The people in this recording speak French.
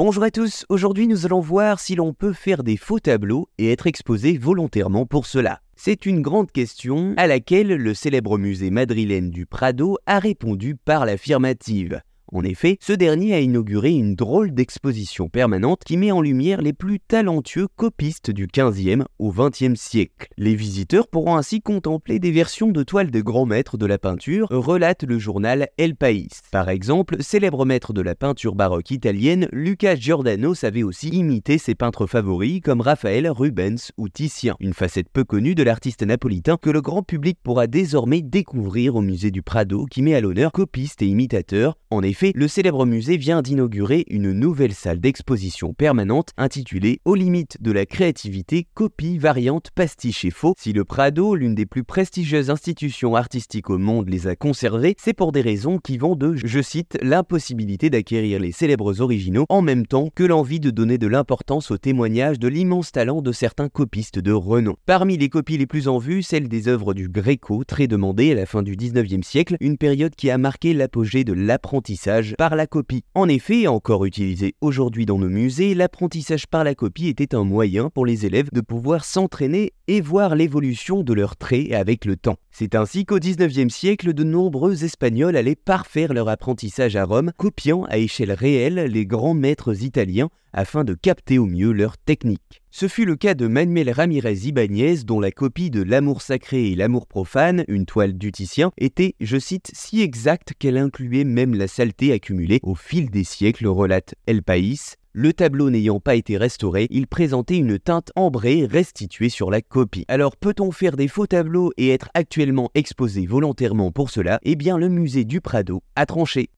Bonjour à tous, aujourd'hui nous allons voir si l'on peut faire des faux tableaux et être exposé volontairement pour cela. C'est une grande question à laquelle le célèbre musée madrilène du Prado a répondu par l'affirmative. En effet, ce dernier a inauguré une drôle d'exposition permanente qui met en lumière les plus talentueux copistes du 15e au 20e siècle. Les visiteurs pourront ainsi contempler des versions de toiles de grands maîtres de la peinture, relate le journal El País. Par exemple, célèbre maître de la peinture baroque italienne, Luca Giordano savait aussi imiter ses peintres favoris comme Raphaël, Rubens ou Titien, une facette peu connue de l'artiste napolitain que le grand public pourra désormais découvrir au musée du Prado qui met à l'honneur copistes et imitateurs. En effet, le célèbre musée vient d'inaugurer une nouvelle salle d'exposition permanente intitulée Aux limites de la créativité, copie, variante, pastiche et faux. Si le Prado, l'une des plus prestigieuses institutions artistiques au monde, les a conservés, c'est pour des raisons qui vont de, je cite, l'impossibilité d'acquérir les célèbres originaux en même temps que l'envie de donner de l'importance au témoignage de l'immense talent de certains copistes de renom. Parmi les copies les plus en vue, celle des œuvres du Gréco, très demandée à la fin du 19e siècle, une période qui a marqué l'apogée de l'apprentissage par la copie. En effet, encore utilisé aujourd'hui dans nos musées, l'apprentissage par la copie était un moyen pour les élèves de pouvoir s'entraîner et voir l'évolution de leurs traits avec le temps. C'est ainsi qu'au 19e siècle, de nombreux Espagnols allaient parfaire leur apprentissage à Rome, copiant à échelle réelle les grands maîtres italiens afin de capter au mieux leur technique. Ce fut le cas de Manuel Ramirez Ibáñez, dont la copie de L'amour sacré et l'amour profane, une toile du Titien, était, je cite, si exacte qu'elle incluait même la saleté accumulée au fil des siècles, relate El País. Le tableau n'ayant pas été restauré, il présentait une teinte ambrée restituée sur la copie. Alors peut-on faire des faux tableaux et être actuellement exposé volontairement pour cela? Eh bien le musée du Prado a tranché.